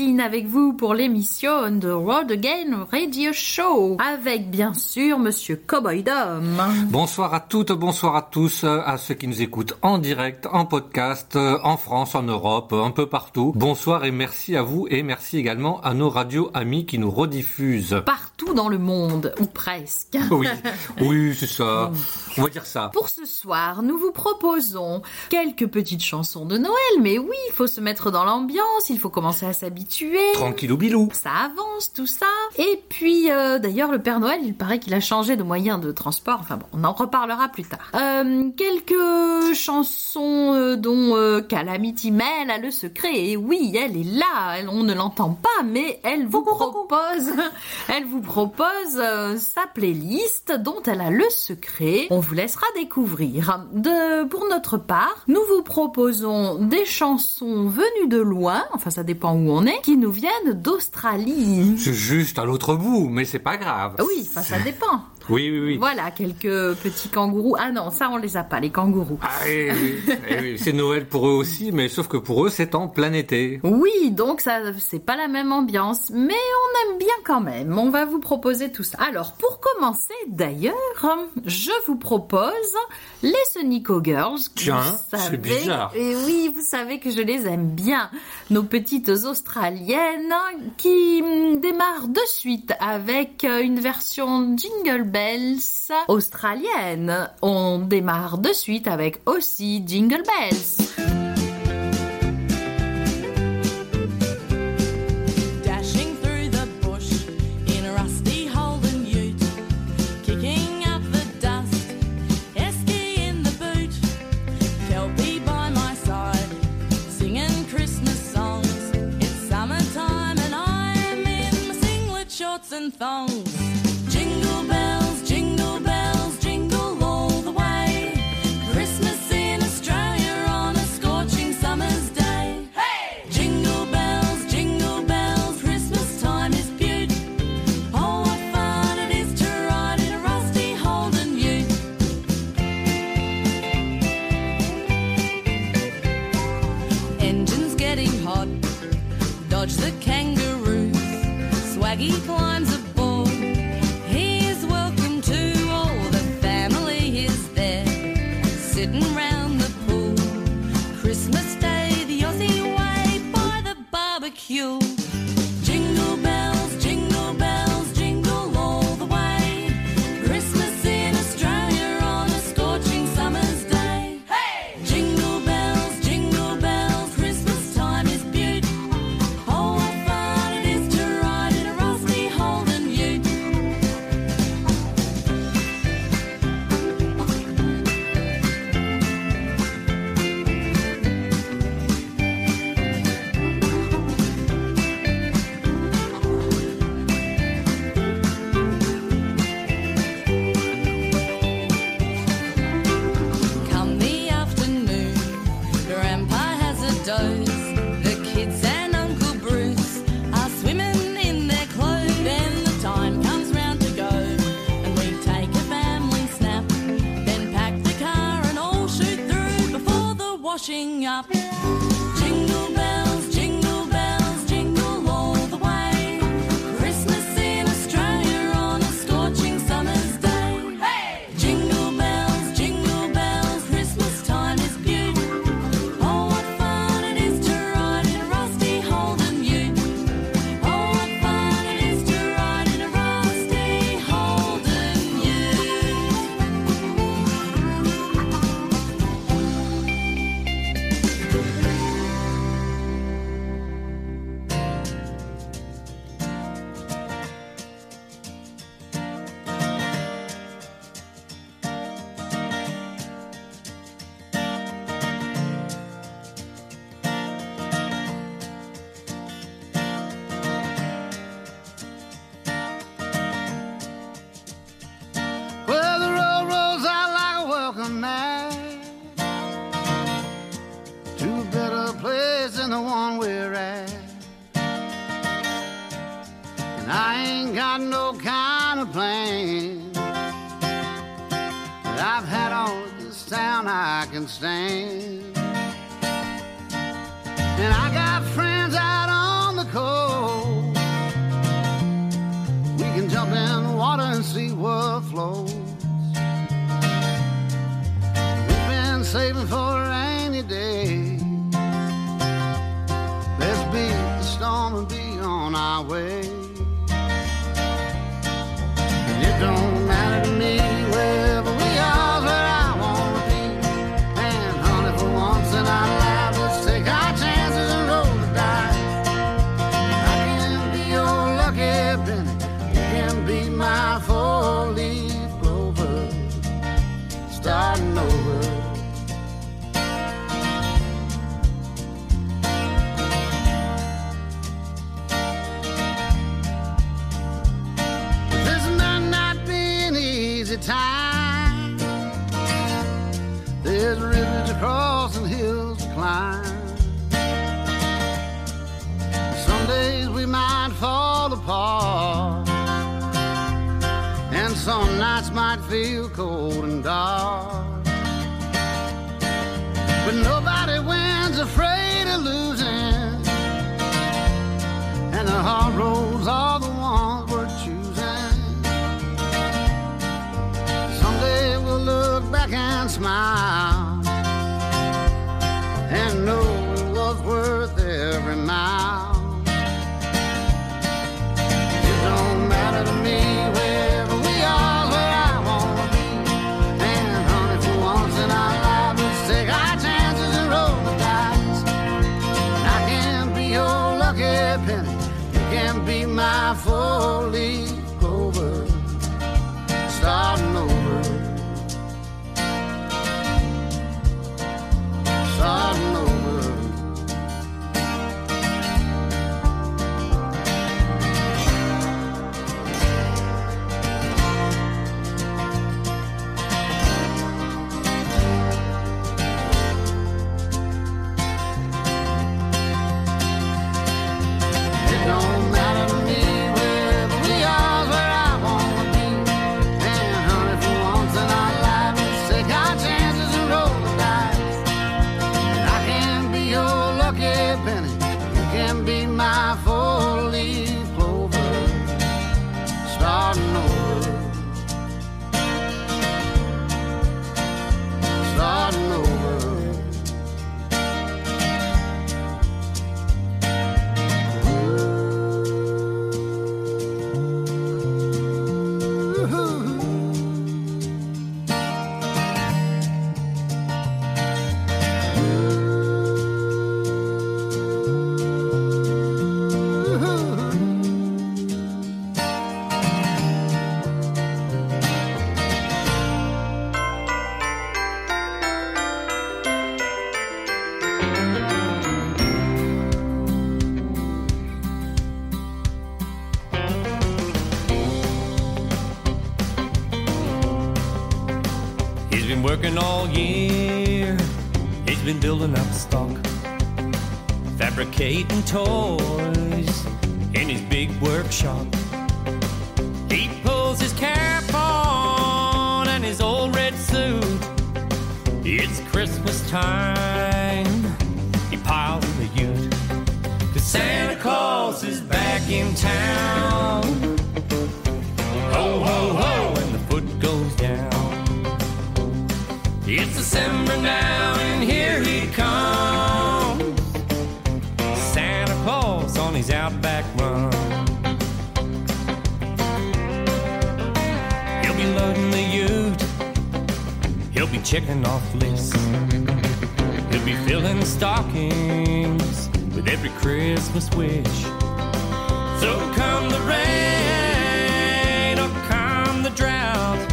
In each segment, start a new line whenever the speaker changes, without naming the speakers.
Avec vous pour l'émission The Road Again Radio Show avec bien sûr Monsieur Cowboy Dom.
Bonsoir à toutes, bonsoir à tous, à ceux qui nous écoutent en direct, en podcast, en France, en Europe, un peu partout. Bonsoir et merci à vous et merci également à nos radios amis qui nous rediffusent.
Partout dans le monde, ou presque.
Oui, oui, c'est ça. On va dire ça.
Pour ce soir, nous vous proposons quelques petites chansons de Noël, mais oui, il faut se mettre dans l'ambiance, il faut commencer à s'habituer.
Tranquillou bilou.
Ça avance, tout ça. Et puis, euh, d'ailleurs, le Père Noël, il paraît qu'il a changé de moyen de transport. Enfin bon, on en reparlera plus tard. Euh, quelques chansons euh, dont Calamity Mel a le secret. Et oui, elle est là. Elle, on ne l'entend pas, mais elle vous propose, elle vous propose sa playlist dont elle a le secret. On vous laissera découvrir. De, pour notre part, nous vous proposons des chansons venues de loin, enfin ça dépend où on est, qui nous viennent d'Australie.
C'est juste à l'autre bout, mais c'est pas grave.
Oui, enfin ça dépend.
Oui, oui, oui.
Voilà, quelques petits kangourous. Ah non, ça on les a pas, les kangourous.
Ah oui, oui. Eh c'est Noël pour eux aussi, mais sauf que pour eux c'est en plein été.
Oui, donc ça c'est pas la même ambiance, mais on aime bien quand même. On va vous proposer tout ça. Alors pour commencer, d'ailleurs, je vous propose les Sonico Girls.
Tiens, c'est bizarre.
Et oui, vous savez que je les aime bien. Nos petites australiennes qui démarrent de suite avec une version Jingle Bell australienne. On démarre de suite avec aussi Jingle Bells. thongs. I ain't got no kind of plan.
But I've had all this town I can stand. And I got friends out on the coast. We can jump in the water and see what flows. We've been saving for feel cold and dark. But nobody wins afraid of losing, and the hard roads are the ones we're choosing. Someday we'll look back and smile.
skating toys in his big workshop. checking off lists. He'll be filling stockings with every Christmas wish. So come the rain or come the drought,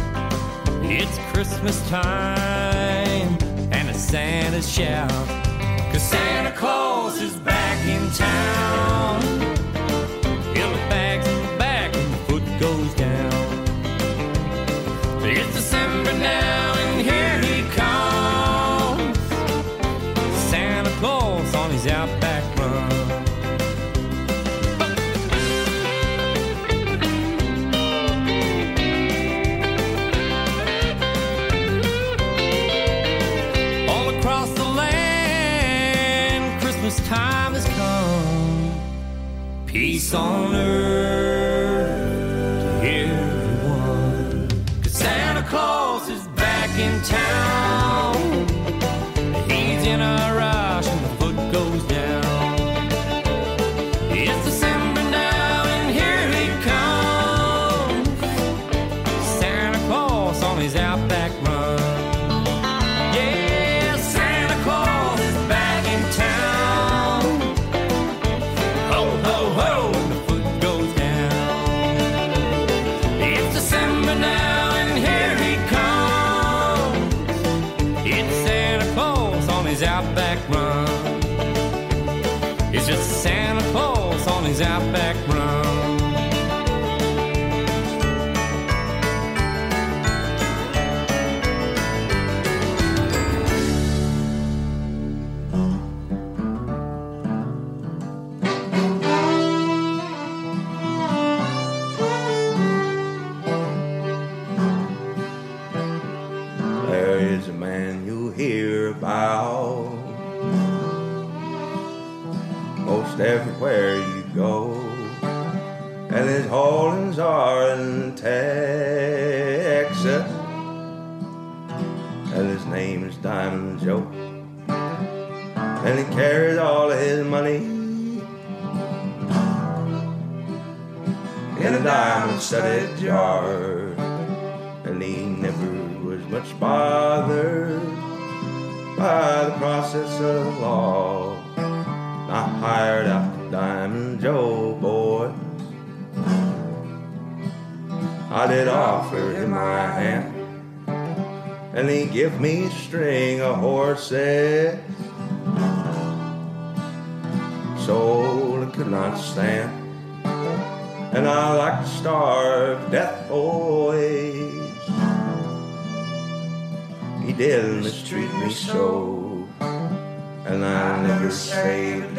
it's Christmas time and a Santa's shout. Cause Santa Claus is back.
never me string of horses. Soul I could not stand, and I like to starve death always. He did mistreat me so, and I never saved.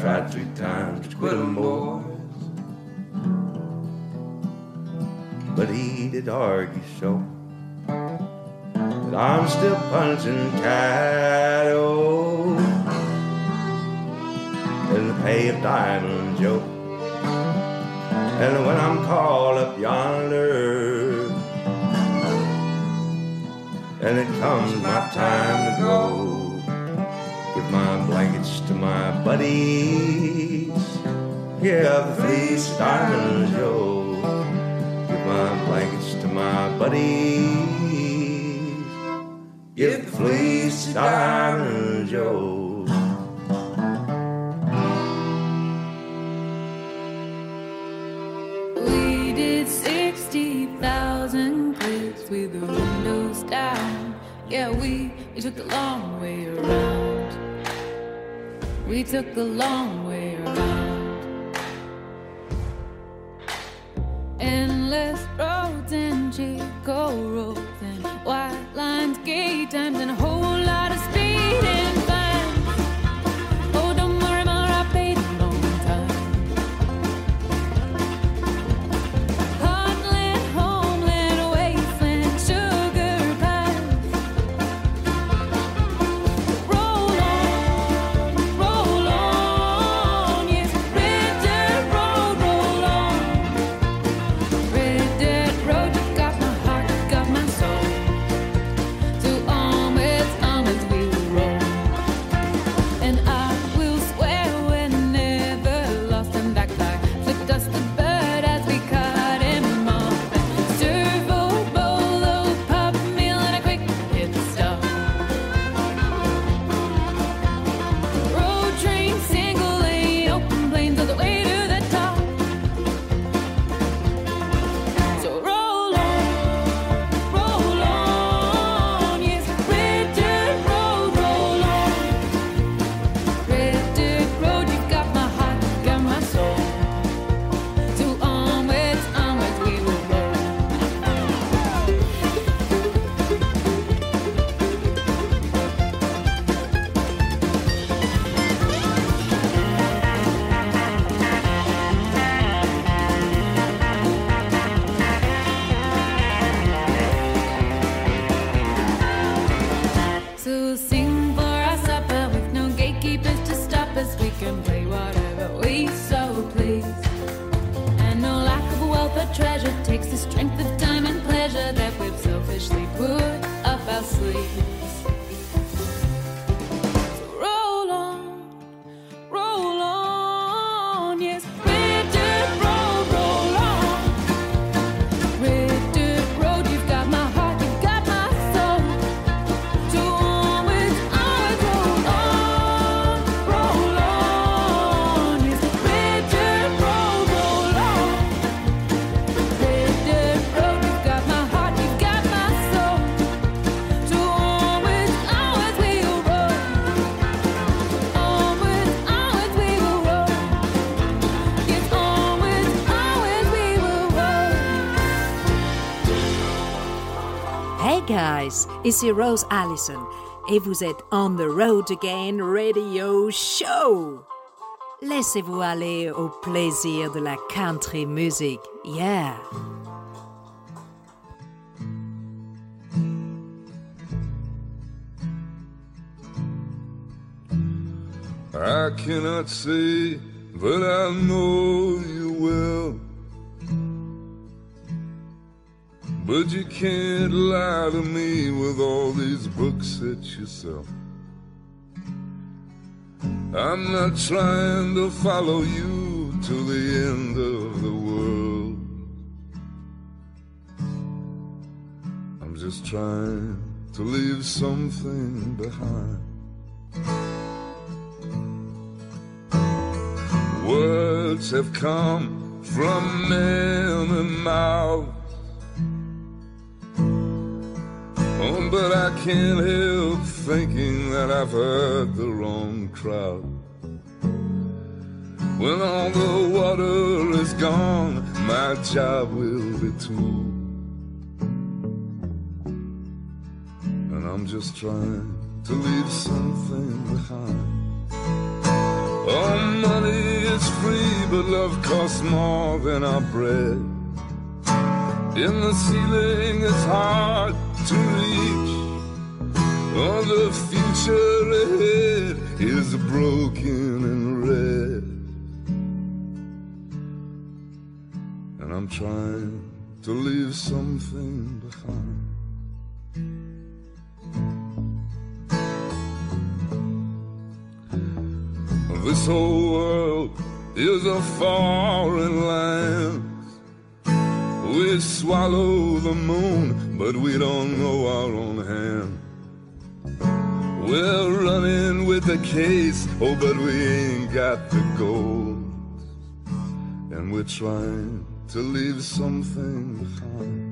tried three times to quit him, boys. But he did argue so But I'm still punching cattle in the pay of Diamond Joe. And when I'm called up yonder, and it comes my time to go my blankets to my buddies. Yeah, please, Diamond Joe. Give my blankets to my buddies. Give the fleece to Diamond Joe.
with the windows down. Yeah, we, we took the long way around. We took the long way around. Endless roads and Chico roads and white lines, gay times and holy. please. And no lack of wealth or treasure takes the strength of time and pleasure that we've selfishly put up
our sleeves.
Guys, ici Rose Allison et vous êtes on the road again radio show. Laissez-vous aller au plaisir de la country music. Yeah.
I cannot say that I know you well. But you can't lie to me with all these books that you sell. I'm not trying to follow you to the end of the world. I'm just trying to leave something behind. Words have come from many mouths. Oh, but I can't help thinking that I've heard the wrong crowd. When all the water is gone, my job will be too. And I'm just trying to leave something behind. Oh, money is free, but love costs more than our bread. In the ceiling it's hard to reach. Oh, the future ahead is broken and red. And I'm trying to leave something behind. This whole world is a foreign land. We swallow the moon, but we don't know our own hand. We're running with the case, oh, but we ain't got the gold. And we're trying to leave something behind.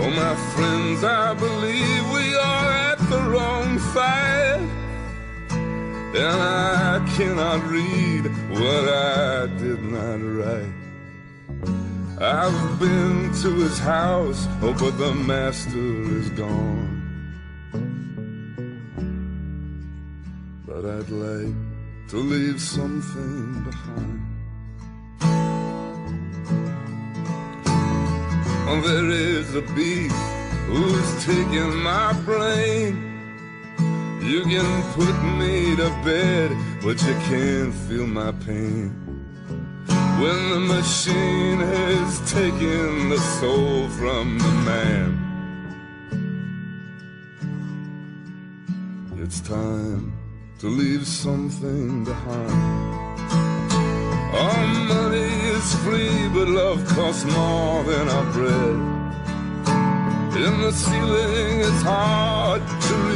Oh, my friends, I believe we are at the wrong fight. And I cannot read what I did not write. I've been to his house, oh, but the master is gone. But I'd like to leave something behind. There is a beast who's taking my brain. You can put me to bed, but you can't feel my pain. When the machine has taken the soul from the man, it's time to leave something behind. Our money is free, but love costs more than our bread. And the ceiling is hard to reach.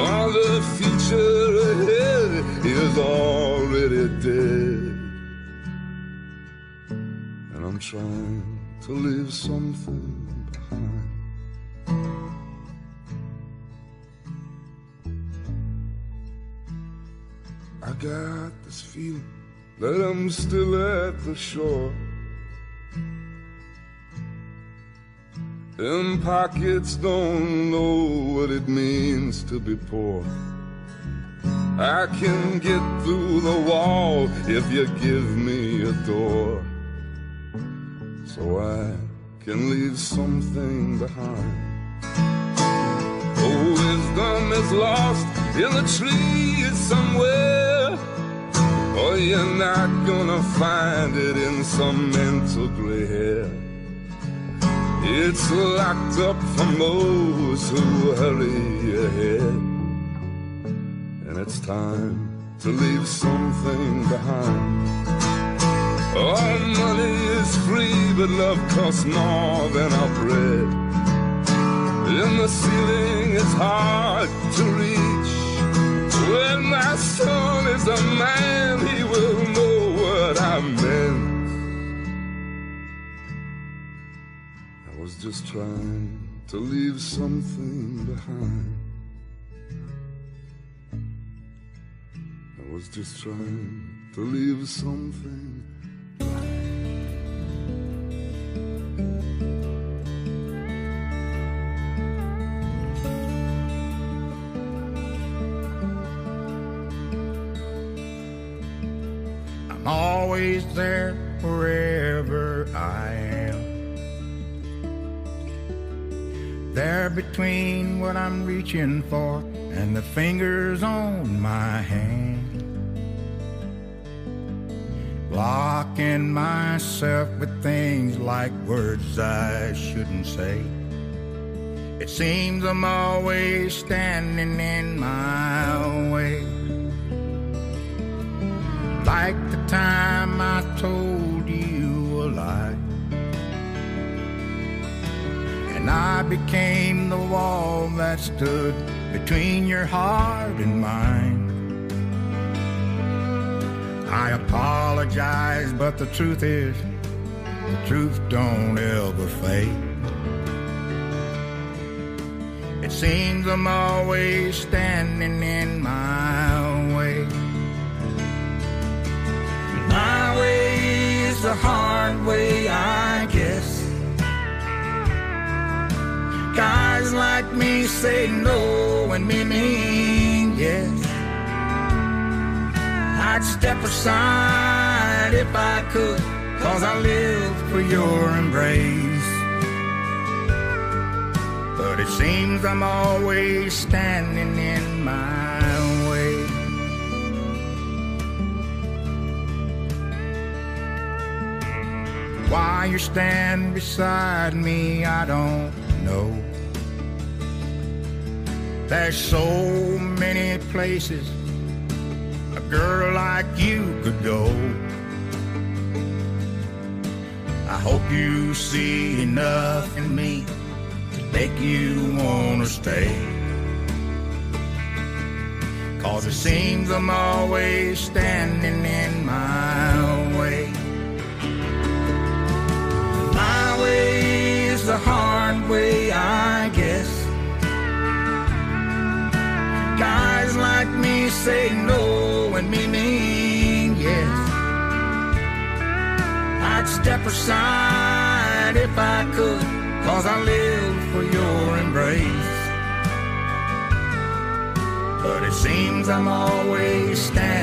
All the future ahead is already dead. And I'm trying to leave something behind. I got this feeling that I'm still at the shore. Them pockets don't know what it means to be poor. I can get through the wall if you give me a door. So I can leave something behind. Oh, wisdom is lost in the trees somewhere. Or you're not gonna find it in some mental gray hair. It's locked up for those who hurry ahead. And it's time to leave something behind. All money is free, but love costs more than our bread. And the ceiling is hard to reach. When my soul is a man, he will know what I meant. I was just trying to leave something behind. I was just trying to leave something.
I'm always there wherever between what I'm reaching for and the fingers on my hand. Blocking myself with things like words I shouldn't say. It seems I'm always standing in my way. Like the time I told I became the wall that stood between your heart and mine. I apologize, but the truth is, the truth don't ever fade. It seems I'm always standing in my way. My way is the hard way, I Guys like me say no and me mean yes. I'd step aside if I could, cause I live for your embrace. But it seems I'm always standing in my own way. Why you stand beside me, I don't know. There's so many places a girl like you could go. I hope you see enough in me to make you wanna stay. Cause it seems I'm always standing in my way. My way is the hard way, I guess. Like me say no and me mean yes. I'd step aside if I could, cause I live for your embrace. But it seems I'm always standing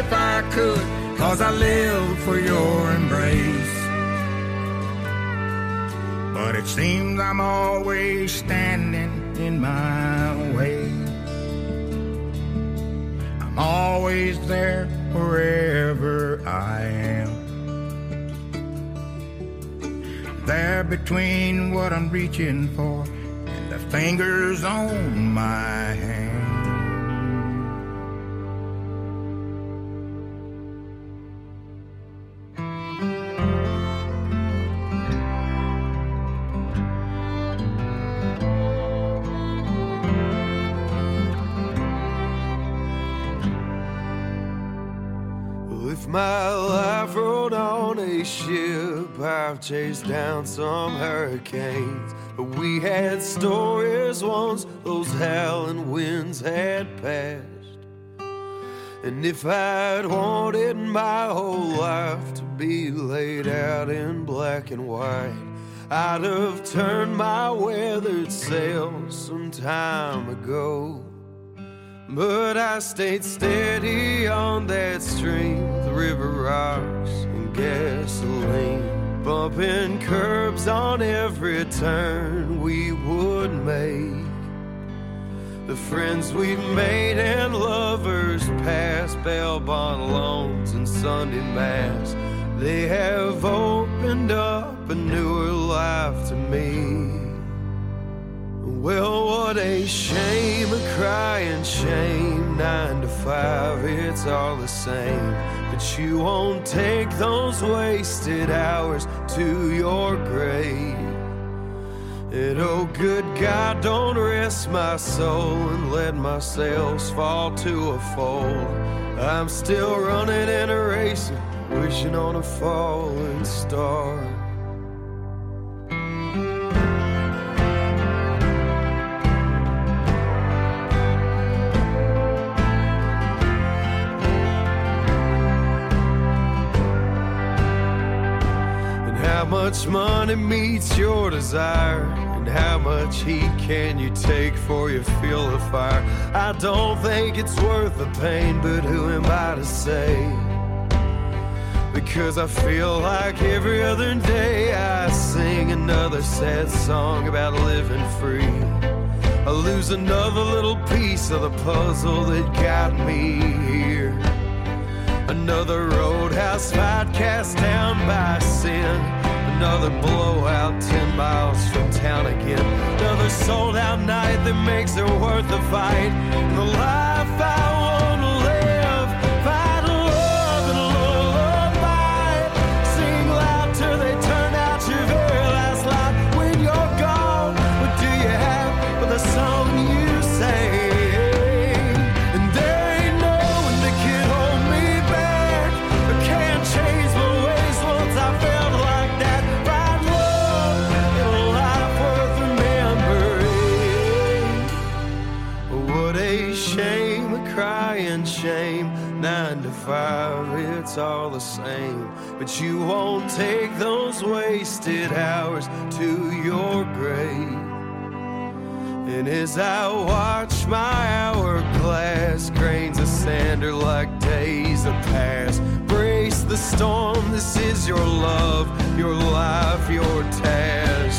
if I could, cause I live for your embrace. But it seems I'm always standing in my way. I'm always there wherever I am. There between what I'm reaching for and the fingers on my hand.
Chased down some hurricanes. But we had stories once those howling winds had passed. And if I'd wanted my whole life to be laid out in black and white, I'd have turned my weathered sails some time ago.
But I stayed steady on that stream, the river rocks and gasoline, bumping curbs on every turn we would make. The friends we've made and lovers past, bail bond loans and Sunday mass, they have opened up a newer life to me. Well, what a shame, a crying shame. Nine to five, it's all the same. But you won't take those wasted hours to your grave. And oh, good God, don't rest my soul and let my sails fall to a fold. I'm still running and a racing, wishing on a falling star. Much money meets your desire? And how much heat can you take for you feel the fire? I don't think it's worth the pain, but who am I to say? Because I feel like every other day I sing another sad song about living free. I lose another little piece of the puzzle that got me here. Another roadhouse fight cast down by sin. Another blowout 10 miles from town again. Another sold out night that makes it worth the fight. The life I five, it's all the same. But you won't take those wasted hours to your grave. And as I watch my hourglass, grains of sand are like days of past. Brace the storm, this is your love, your life, your task.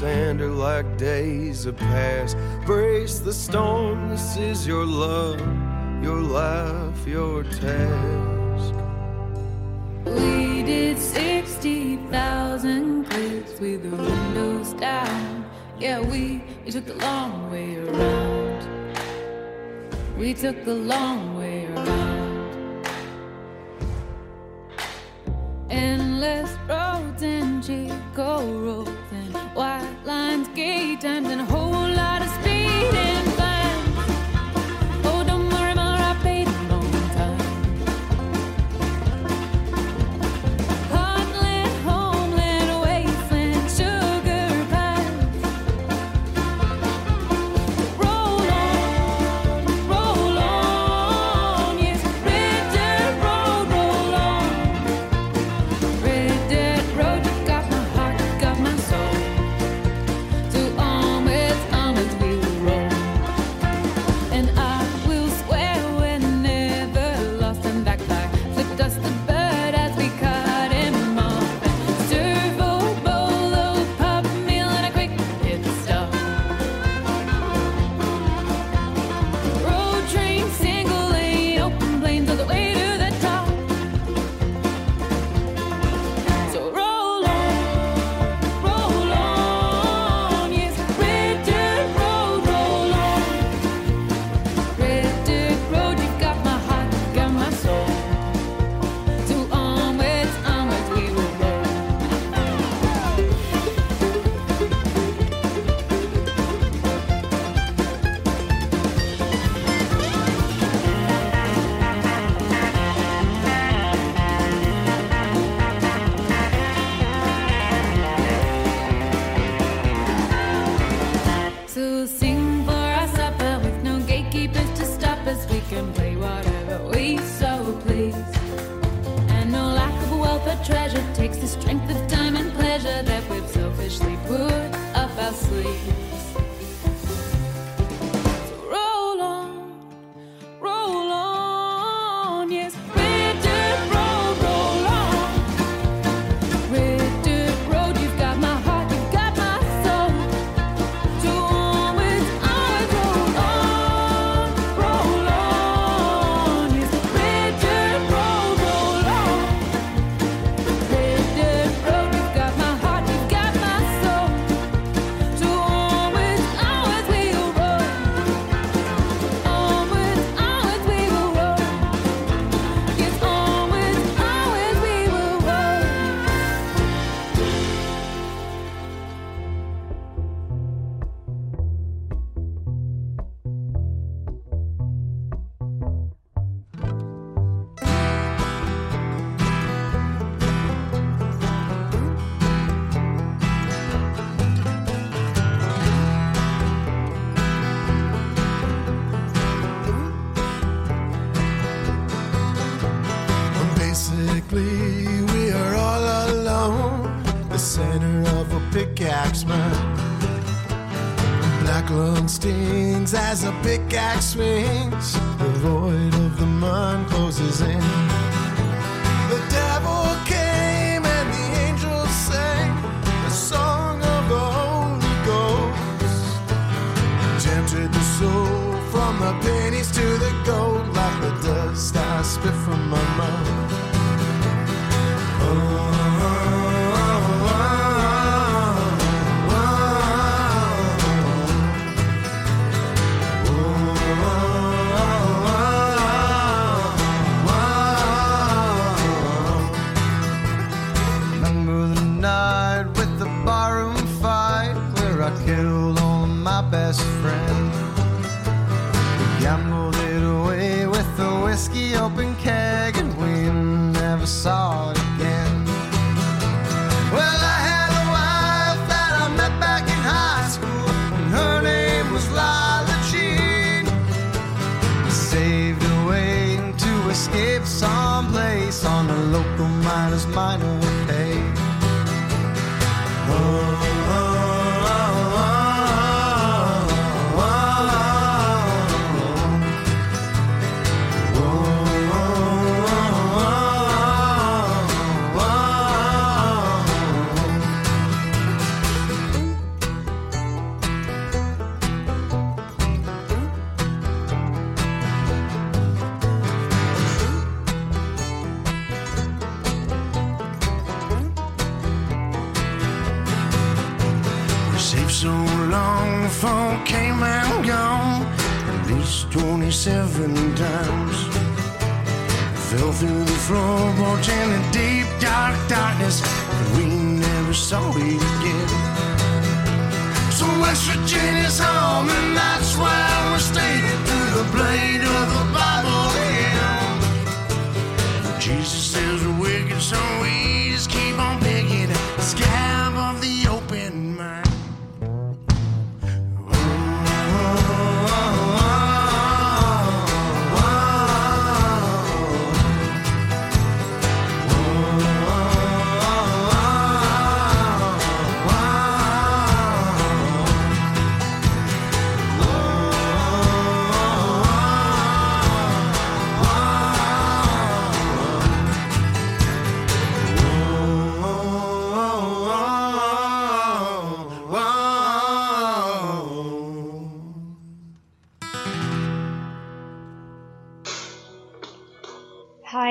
Grains of sand are like days of past. Brace the storm, this is your love, your life, your task.
We did 60,000 clicks with the windows down. Yeah, we, we took the long way around. We took the long way around. Endless roads and Chico white lines, gate times, and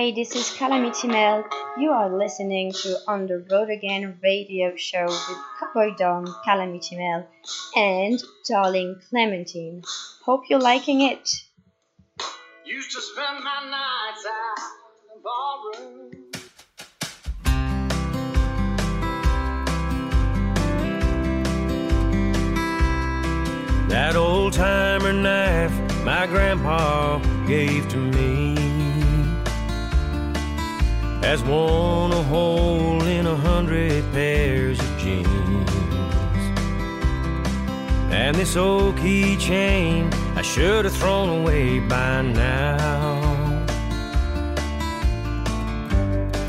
Hi, this is Calamity Mel. You are listening to On the Road Again radio show with Cowboy Dom, Calamity Mel, and Darling Clementine. Hope you're liking it.
Used to spend my nights out in the ballroom.
That old timer knife my grandpa gave to me has worn a hole in a hundred pairs of jeans. And this old keychain I should have thrown away by now.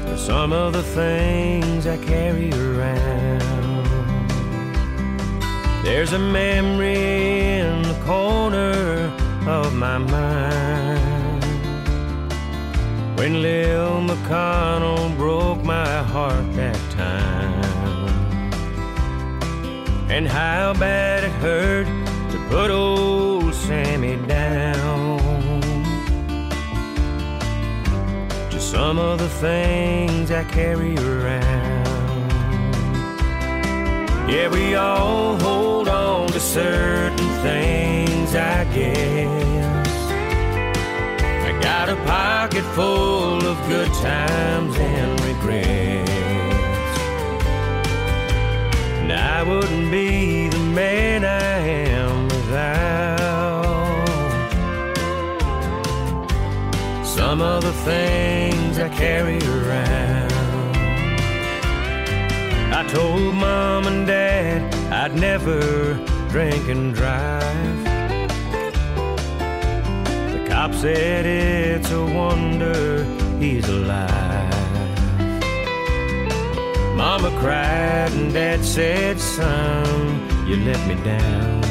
For some of the things I carry around. There's a memory in the corner of my mind when Lil McConnell broke my heart that time. And how bad it hurt to put old Sammy down. Just some of the things I carry around. Yeah, we all hold on to certain things, I guess. A pocket full of good times and regrets. And I wouldn't be the man I am without some of the things I carry around. I told mom and dad I'd never drink and drive. Pop said it's a wonder he's alive.
Mama cried and Dad said, son, you let me down.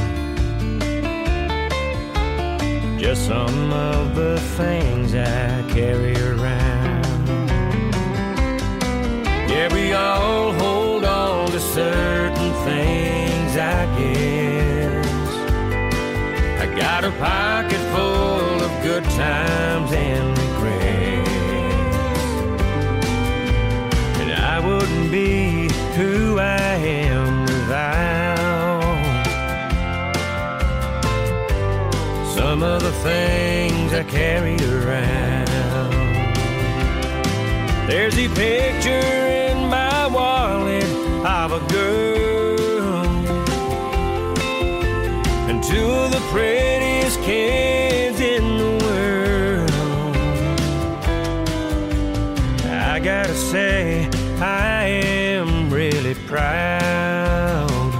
Just some of the things I carry around. Yeah, we all hold on to certain things, I guess. I got a pocket full times and regrets. And I wouldn't be who I am without some of the things I carry around. There's a picture in my wallet of a girl and two of the prayers. proud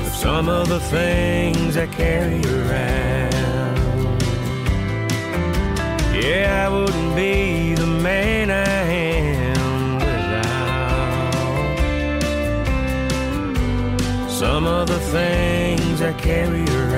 of some of the things I carry around. Yeah, I wouldn't be the man I am without some of the things I carry around.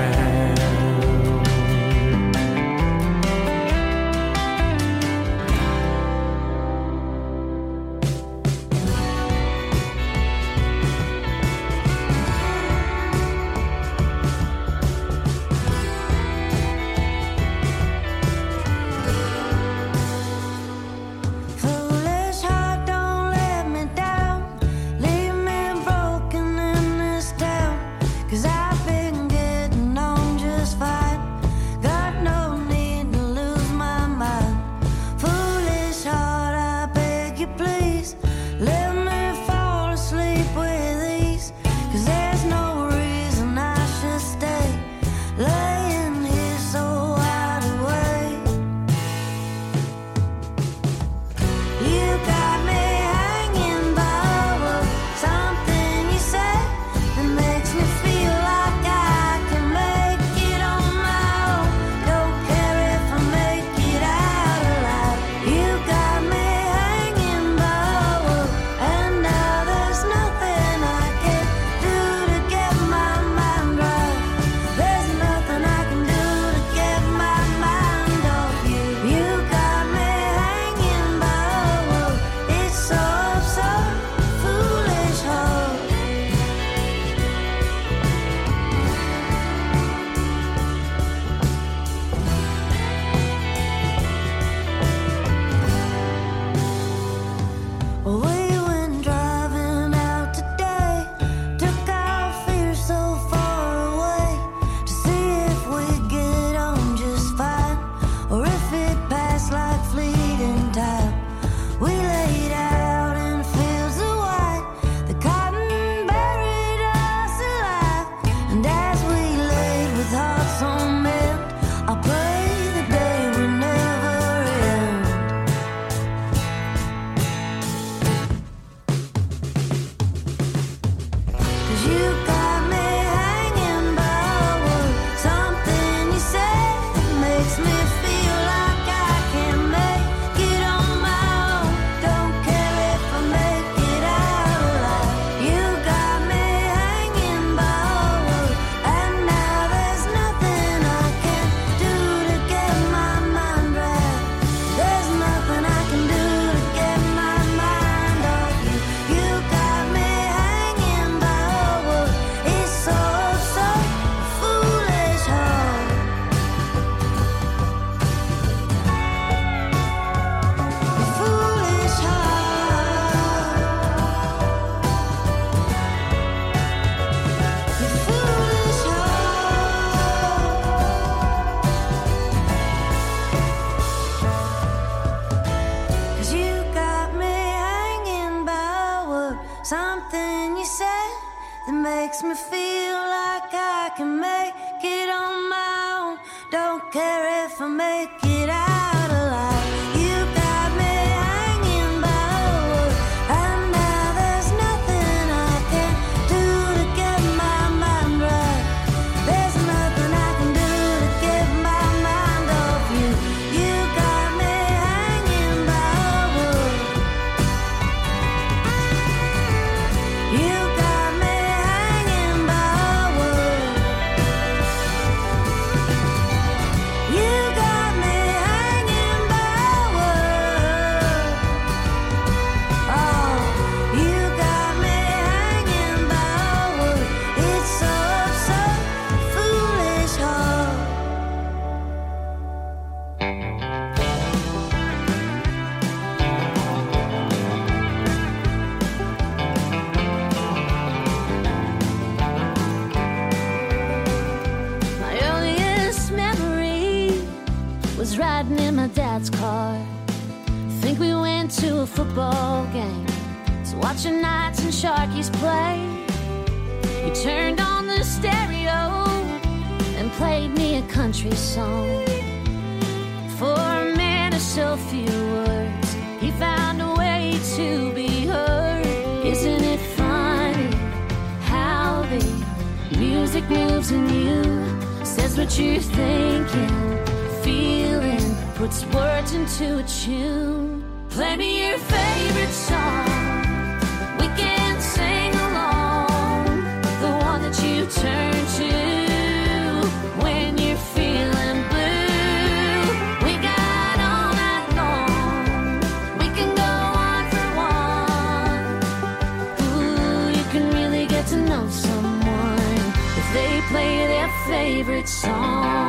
Favorite song.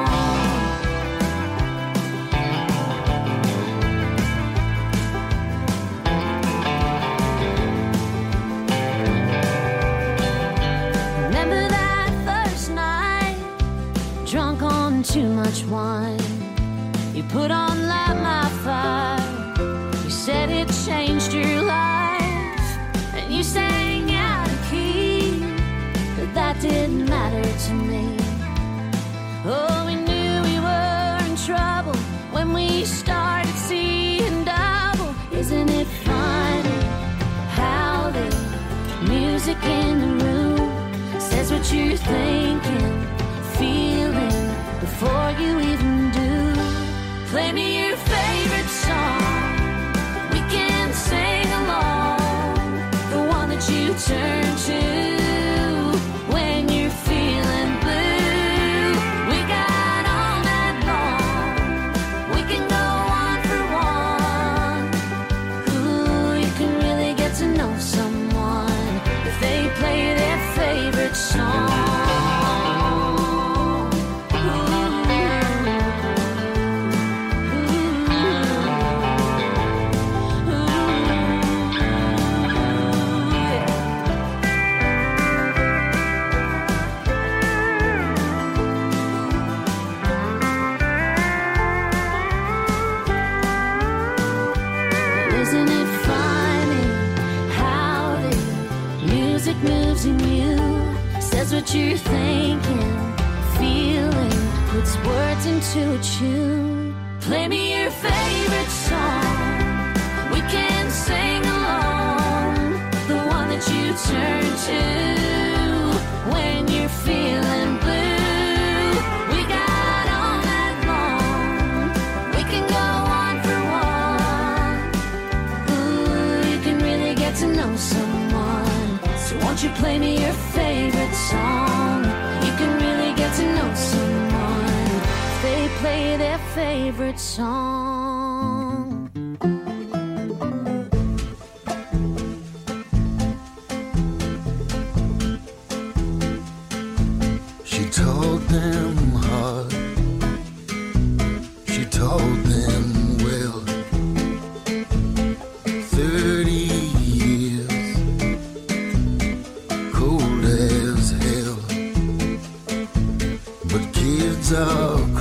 Kids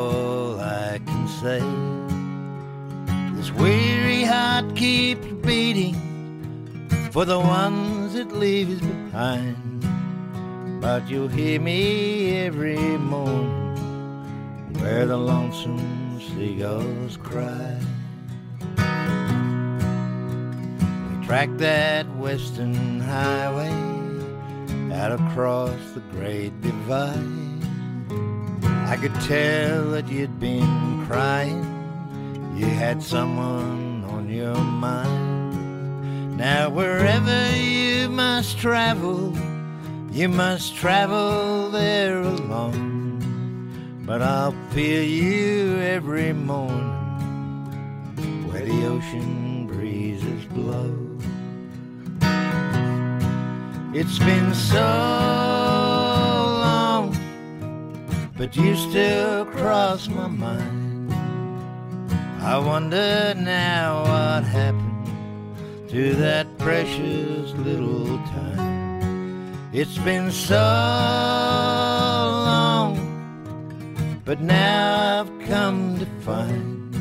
all I can say. This weary heart keeps beating for the ones it leaves behind. But you'll hear me every morning where the lonesome seagulls cry. We track that western highway out across the great divide. I could tell that you'd been crying, you had someone on your mind. Now, wherever you must travel, you must travel there alone. But I'll feel you every morning where the ocean breezes blow. It's been so but you still cross my mind. I wonder now what happened to that precious little time. It's been so long, but now I've come to find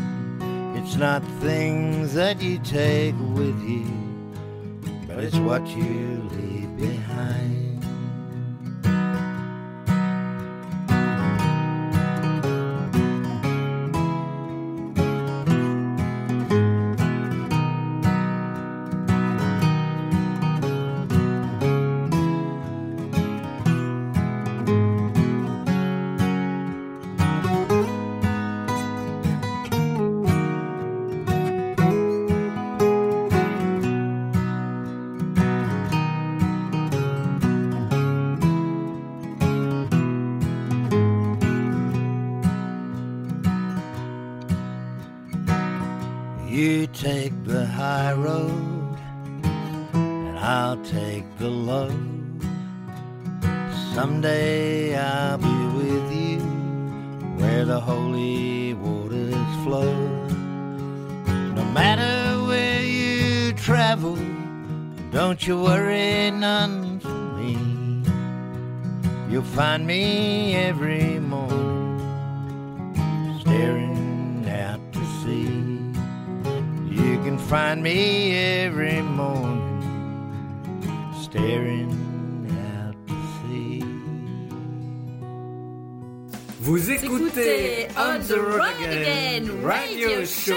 it's not things that you take with you, but it's what you leave behind.
On the Road Again Radio Show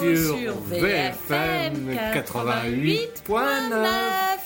sur VFM 88.9.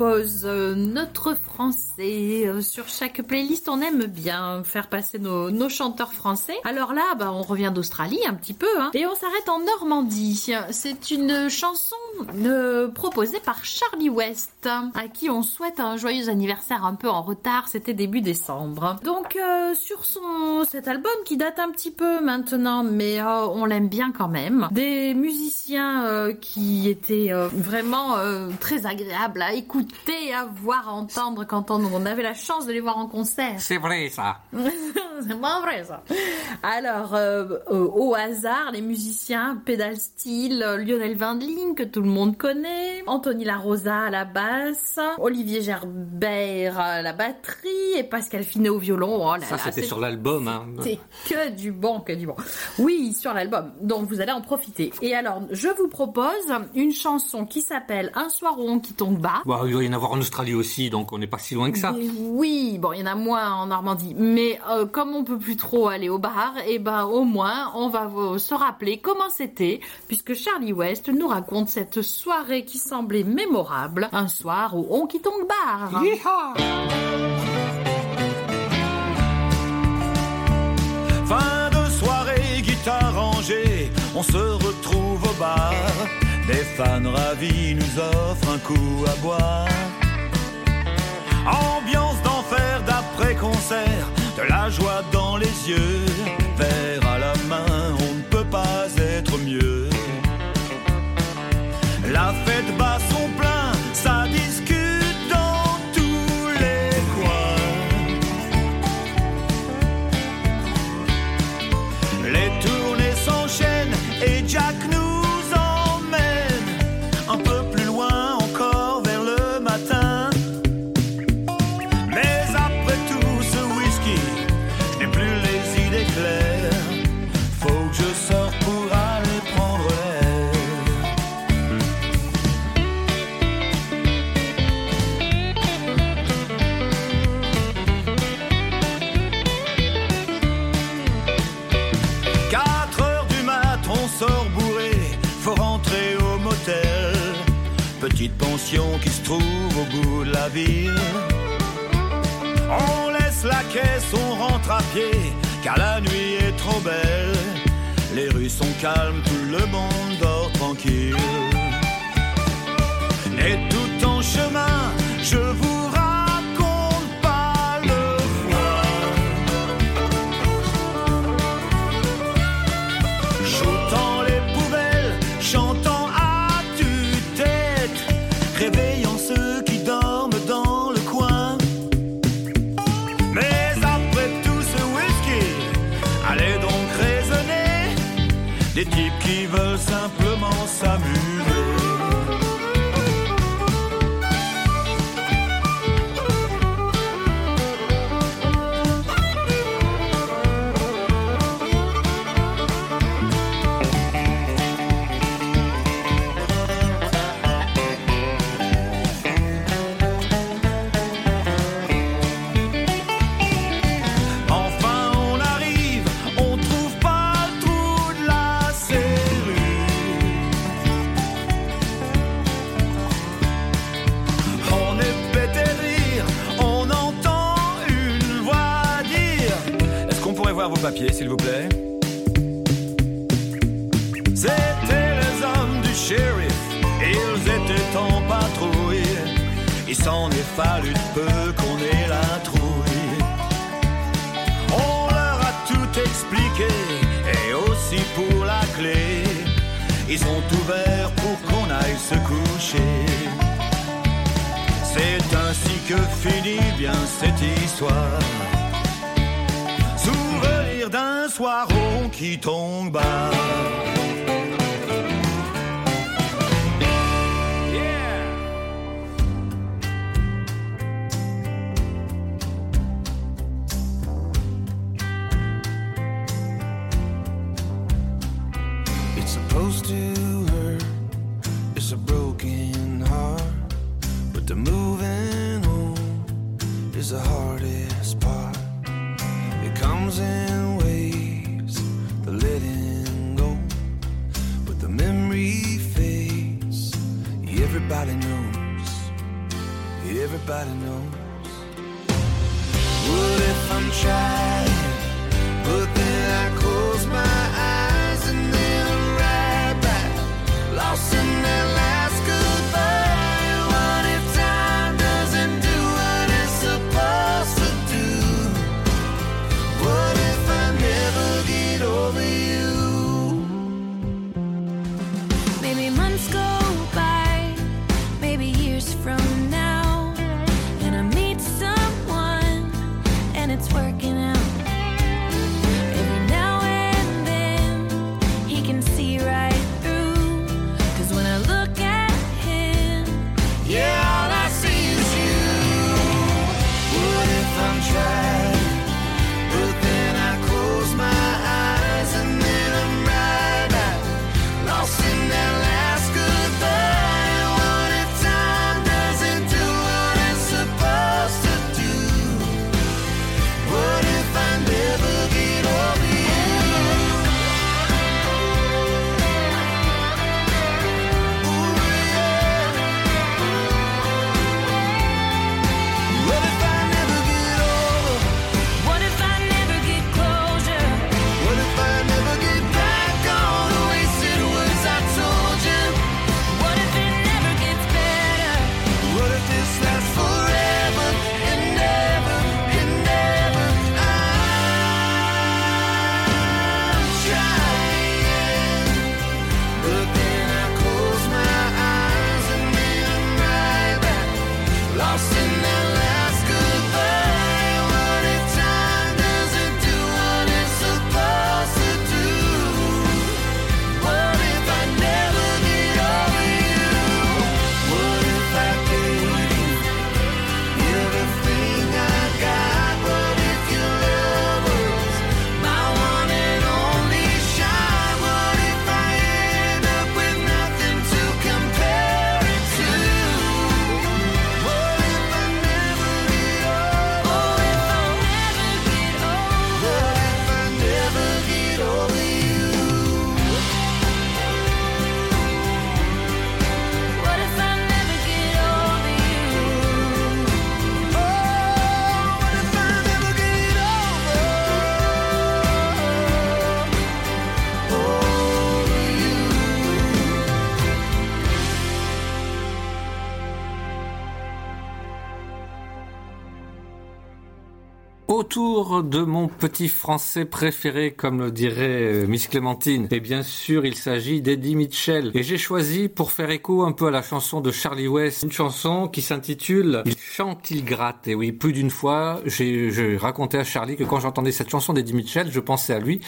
propose euh, notre chaque playlist, on aime bien faire passer nos, chanteurs français. Alors là, bah, on revient d'Australie un petit peu, hein, et on s'arrête en Normandie. C'est une chanson euh, proposée par Charlie West, à qui on souhaite un joyeux anniversaire un peu en retard. C'était début décembre. Donc euh, sur son cet album qui date un petit peu maintenant, mais euh, on l'aime bien quand même. Des musiciens qui étaient vraiment très agréables à écouter, à voir, à entendre quand on avait la chance de les voir en concert.
C'est vrai ça.
C'est pas vrai ça. Alors, euh, euh, au hasard, les musiciens, Pedal Steel, euh, Lionel Vindling, que tout le monde connaît, Anthony La Rosa à la basse, Olivier Gerbert à la batterie et Pascal Finet au violon. Oh là
Ça, c'était sur l'album. Hein.
c'est que du bon, que du bon. Oui, sur l'album. Donc vous allez en profiter. Et alors, je vous propose une chanson qui s'appelle Un soir où on quitte bas.
Bon, il doit y en avoir en Australie aussi, donc on n'est pas si loin que ça.
Mais Oui, bon, il y en a moins en Normandie, mais euh, comme on peut plus trop aller au bar, et ben au moins on va se rappeler comment c'était, puisque Charlie West nous raconte cette soirée qui semblait mémorable, un soir on quitte le bar.
Fin de soirée, guitare rangée, on se retrouve au bar. Des fans ravis nous offrent un coup à boire. Ambiance d'enfer d'après-concert, de la joie dans les yeux. Verre à la main, on ne peut pas être mieux. the hardest part. It comes in waves, the letting go. But the memory fades. Everybody knows. Everybody knows. What if I'm trying?
Au tour de mon petit français préféré, comme le dirait euh, Miss Clémentine. Et bien sûr, il s'agit d'Eddie Mitchell. Et j'ai choisi pour faire écho un peu à la chanson de Charlie West, une chanson qui s'intitule Il chante, il gratte. Et oui, plus d'une fois, j'ai raconté à Charlie que quand j'entendais cette chanson d'Eddie Mitchell, je pensais à lui,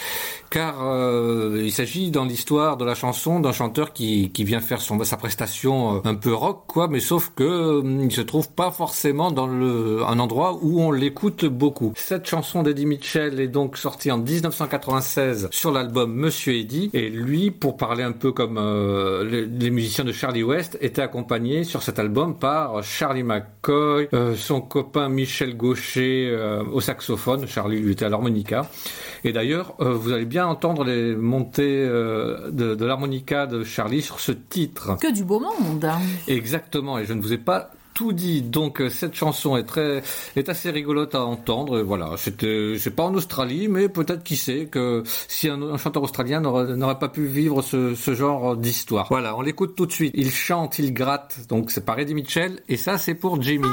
car euh, il s'agit dans l'histoire de la chanson d'un chanteur qui, qui vient faire son, sa prestation euh, un peu rock, quoi, mais sauf que euh, il se trouve pas forcément dans le, un endroit où on l'écoute beaucoup. Cette chanson d'Eddie Mitchell est donc sortie en 1996 sur l'album Monsieur Eddie, et lui, pour parler un peu comme euh, les, les musiciens de Charlie West, était accompagné sur cet album par Charlie McCoy, euh, son copain Michel Gaucher euh, au saxophone, Charlie lui était à l'harmonica. Et d'ailleurs, vous allez bien entendre les montées de, de l'harmonica de Charlie sur ce titre.
Que du beau monde.
Exactement, et je ne vous ai pas tout dit. Donc euh, cette chanson est très est assez rigolote à entendre. Et Voilà, c'était c'est pas en Australie, mais peut-être qui sait que si un, un chanteur australien n'aurait n'aurait pas pu vivre ce, ce genre d'histoire. Voilà, on l'écoute tout de suite. Il chante, il gratte. Donc c'est par Eddie Mitchell et ça c'est pour Jimmy.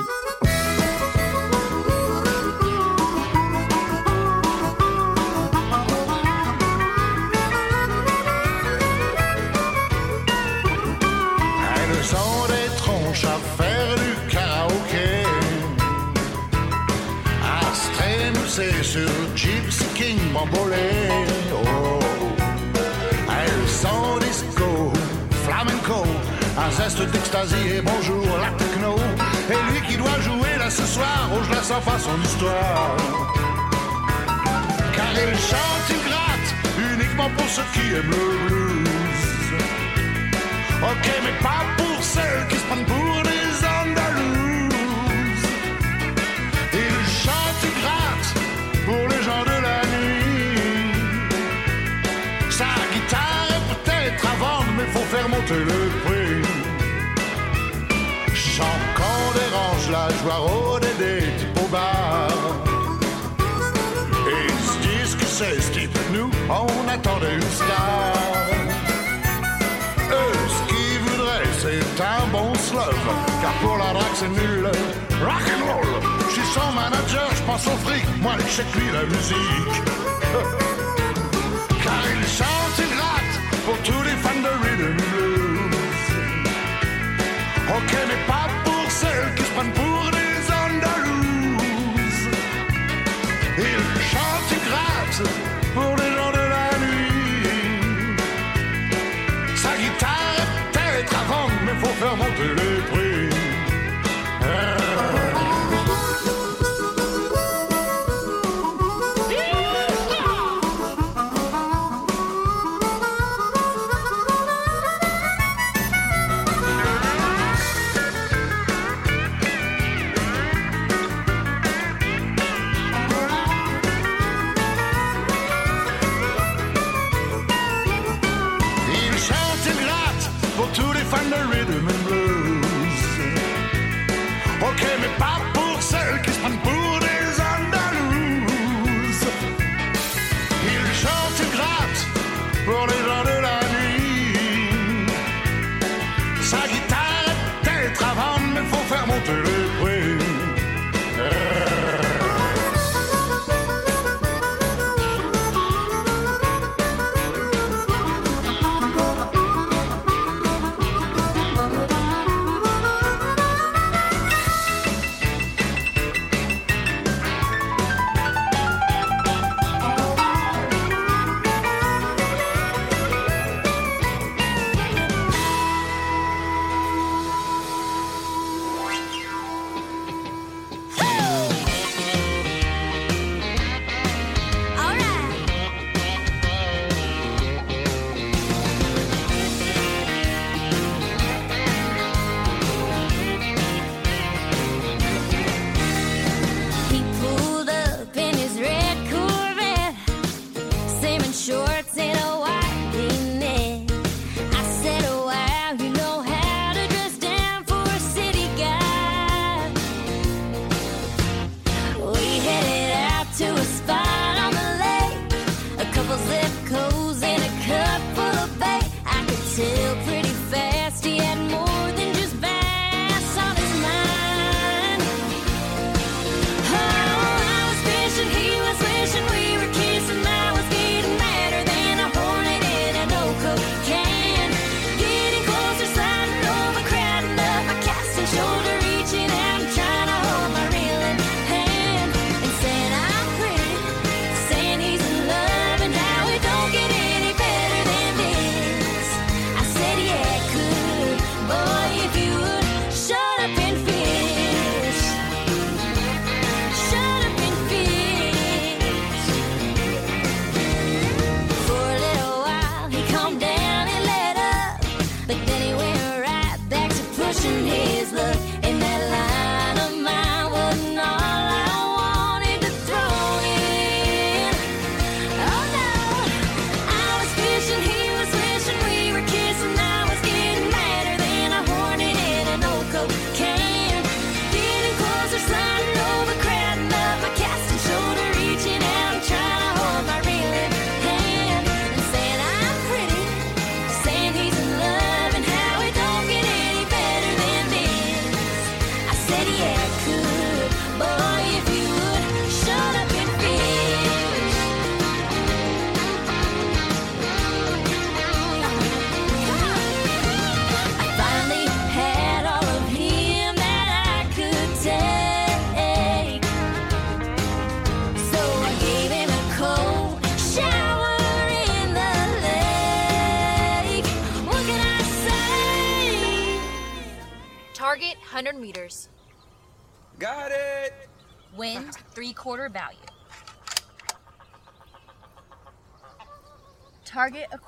Bambolé. Oh. Elles sont disco, flamenco, un zeste d'extasie et bonjour la techno. Et lui qui doit jouer là ce soir, oh je la sens pas son histoire. Car il chante, il gratte, uniquement pour ceux qui aiment le blues. Ok, mais pas pour celles qui se prennent pour monter le prix. Chant qu'on dérange la joie types au bar. Et ils se disent que c'est ce type, nous, on attendait une star. Eux, ce qu'ils voudraient, c'est un bon slove. Car pour la drague, c'est nul. Rock'n'roll. Je suis son manager, je pense au fric. Moi, l'échec, lui, la musique. Car il chante, il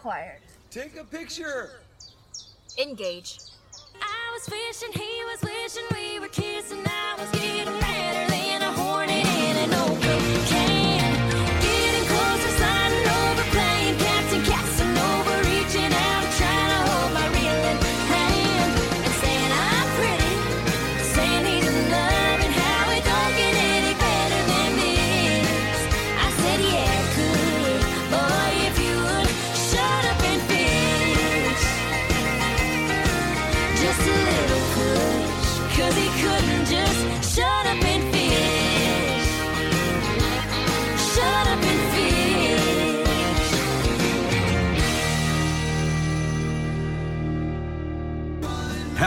required.
Take a picture!
Engage.
I was fishing, here.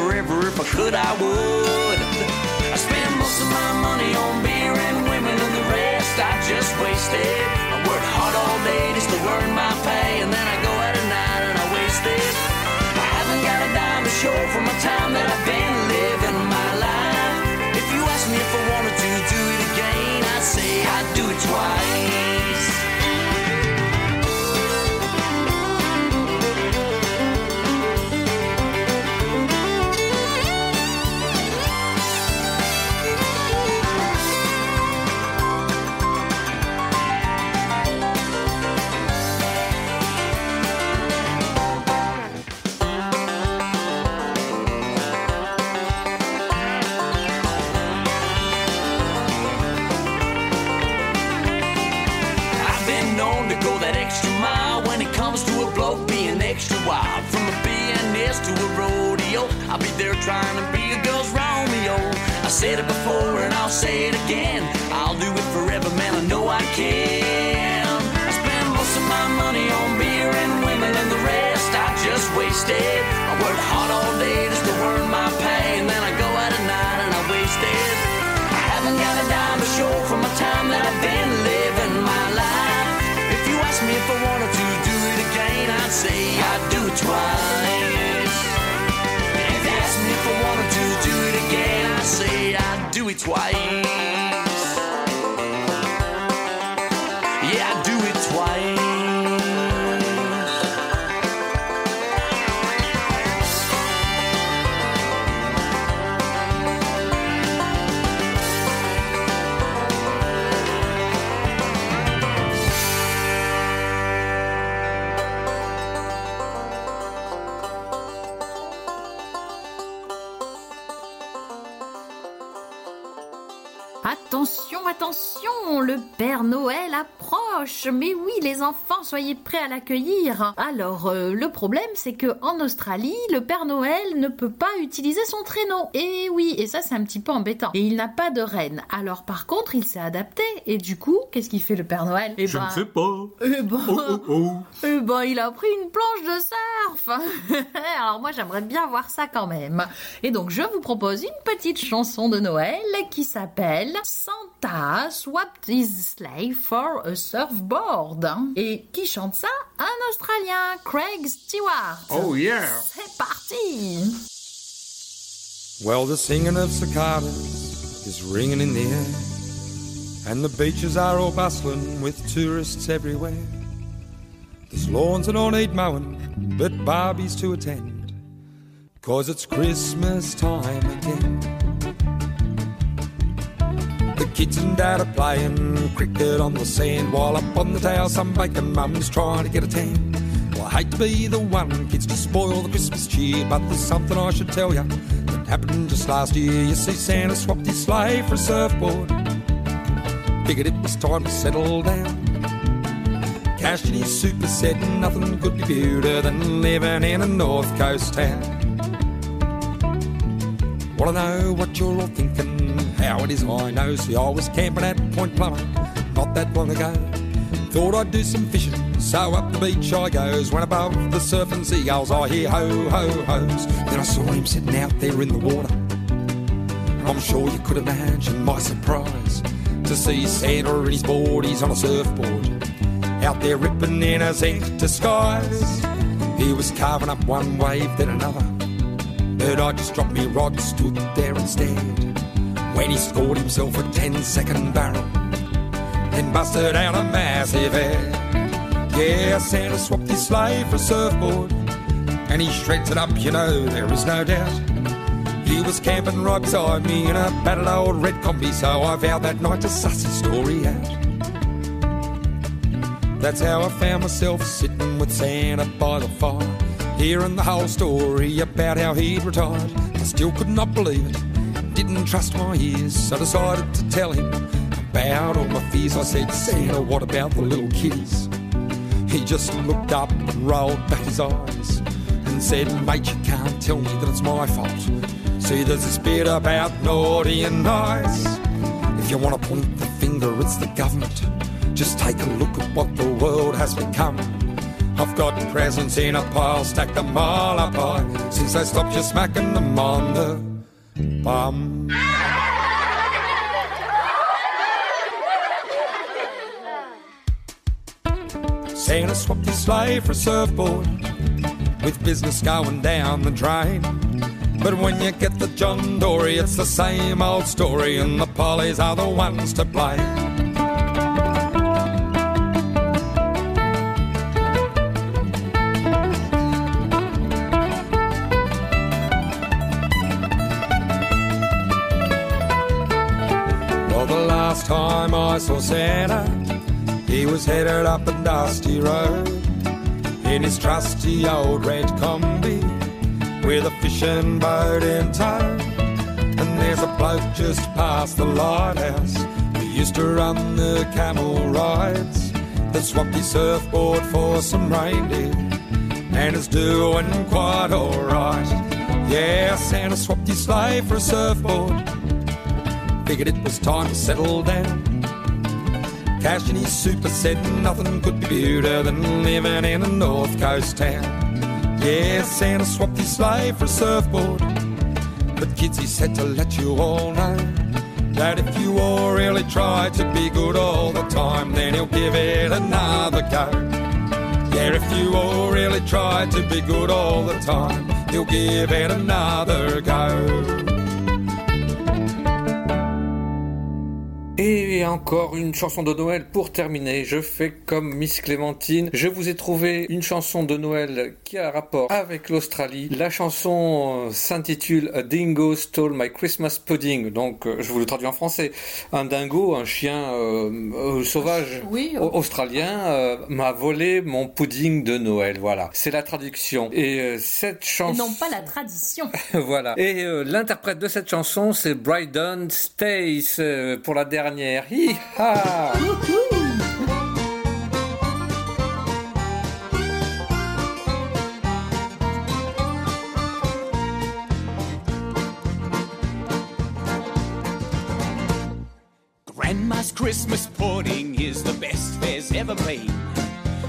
forever if I could, I would. I spend most of my money on beer and women, and the rest I just wasted. I work hard all day just to earn my twice.
apprendre mais oui, les enfants, soyez prêts à l'accueillir. Alors, euh, le problème, c'est que en Australie, le Père Noël ne peut pas utiliser son traîneau. Et oui, et ça, c'est un petit peu embêtant. Et il n'a pas de reine. Alors, par contre, il s'est adapté. Et du coup, qu'est-ce qu'il fait le Père Noël? Eh
Je
ben,
ne sais pas.
Eh ben,
Oh, oh, oh.
eh ben, il a pris une planche de surf. Alors moi, j'aimerais bien voir ça quand même. Et donc, je vous propose une petite chanson de Noël qui s'appelle Santa swapped his sleigh for a surfboard. Et qui chante ça Un Australien, Craig Stewart.
Oh, yeah.
C'est parti.
Well, the singing of cicadas is ringing in the air, and the beaches are all bustling with tourists everywhere. There's lawns that don't need mowing, but Barbies to attend, cause it's Christmas time again. Kids and dad are playing cricket on the sand, while up on the tower, some bacon mum's trying to get a tan. Well, I hate to be the one kids to spoil the Christmas cheer, but there's something I should tell you that happened just last year. You see, Santa swapped his sleigh for a surfboard. Figured it was time to settle down. Cashed in his super set, nothing could be better than living in a North Coast town. Wanna know what you're all thinking? How it is I know. See, I was camping at Point Plomer not that long ago. Thought I'd do some fishing, so up the beach I goes. When above the surf surfing seagulls, I hear ho ho ho's. Then I saw him sitting out there in the water. I'm sure you could imagine my surprise to see Santa in his board. He's on a surfboard, out there ripping in his ink disguise. He was carving up one wave, then another. But I just dropped me rod, stood there instead. When he scored himself a 10 second barrel, then busted out a massive head. Yeah, Santa swapped his sleigh for a surfboard, and he shreds it up, you know, there is no doubt. He was camping right beside me in a battered old red combi, so I vowed that night to suss his story out. That's how I found myself sitting with Santa by the fire, hearing the whole story about how he'd retired. I still could not believe it, didn't trust my ears, so decided to tell him about all my fears. I said, Santa, what about the little kiddies? He just looked up and rolled back his eyes and said, Mate, you can't tell me that it's my fault. See, there's this bit about naughty and nice. If you want to point the finger, it's the government. Just take a look at what the world has become. I've got presents in a pile, stacked them all up high, since they stopped you smacking them on the bum. Santa swapped his sleigh for a surfboard, with business going down the drain. But when you get the John Dory, it's the same old story, and the Pollies are the ones to blame. I saw Santa, he was headed up a dusty road in his trusty old red combi with a fishing boat in tow. And there's a bloke just past the lighthouse who used to run the camel rides that swapped his surfboard for some reindeer. and is doing quite alright. Yeah, Santa swapped his sleigh for a surfboard. Figured it was time to settle down. Cash in his super said nothing could be better than living in a North Coast town. Yeah, Santa swapped his sleigh for a surfboard. But kids, he said to let you all know that if you all really try to be good all the time, then he'll give it another go. Yeah, if you all really try to be good all the time, he'll give it another go.
Et encore une chanson de Noël pour terminer. Je fais comme Miss Clémentine. Je vous ai trouvé une chanson de Noël qui a rapport avec l'Australie. La chanson euh, s'intitule A Dingo Stole My Christmas Pudding. Donc, euh, je vous le traduis en français. Un dingo, un chien euh, euh, sauvage
Oui.
au- australien, euh, m'a volé mon pudding de Noël. Voilà. C'est la traduction. Et cette
Et
chanson.
non pas la tradition.
voilà. Et l'interprète de cette chanson, c'est Brydon Stace pour la dernière. Hi-ha
Grandma's Christmas pudding is the best there's ever been.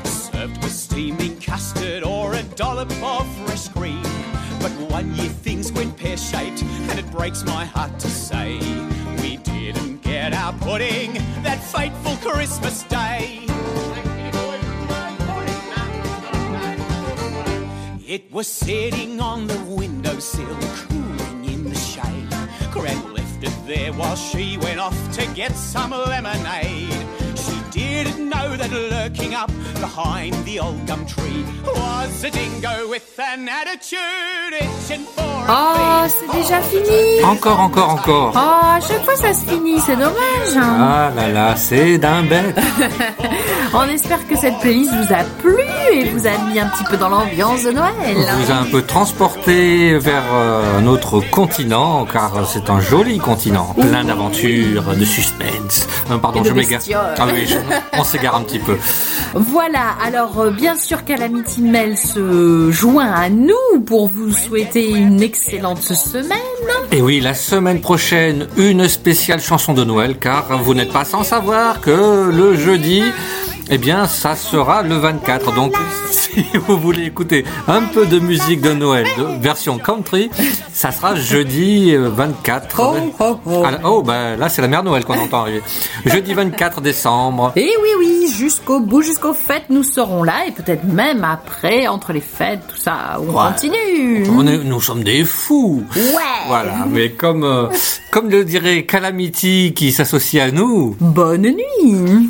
Served with steaming custard or a dollop of fresh cream. But one year things went pear shaped, and it breaks my heart to say our pudding that fateful Christmas day. It was sitting on the windowsill, cooling in the shade. Gran left it there while she went off to get some lemonade. She didn't know that lurking up behind the old gum tree was a dingo with an attitude itching for
Oh, c'est déjà fini.
Encore, encore, encore.
Oh, à chaque fois ça se finit, c'est dommage. hein.
Ah là là, c'est d'un bête.
On espère que cette playlist vous a plu et vous a mis un petit peu dans l'ambiance de Noël.
vous a un peu transporté vers euh, un autre continent, car c'est un joli continent, plein d'aventures, de suspense. Euh, pardon,
Et de
je m'égare. Ah oui, je- on s'égare un petit peu.
Voilà, alors euh, bien sûr Calamity Mel se joint à nous pour vous souhaiter une excellente semaine.
Et oui, la semaine prochaine, une spéciale chanson de Noël, car vous n'êtes pas sans savoir que le jeudi, eh bien, ça sera le 24. Donc, si vous voulez écouter un peu de musique de Noël, de version country, ça sera jeudi euh, 24. Ah, oh, bah là, c'est la mère Noël qu'on entend arriver. Jeudi 24 décembre.
Et oui, oui, jusqu'au bout, jusqu'aux fêtes, nous serons là et peut-être même après, entre les fêtes, tout ça, on
Ouais.
continue.
On est- nous sommes des fous.
Ouais.
Voilà, mais comme, euh, comme le dirait Calamity qui s'associe à nous.
Bonne nuit.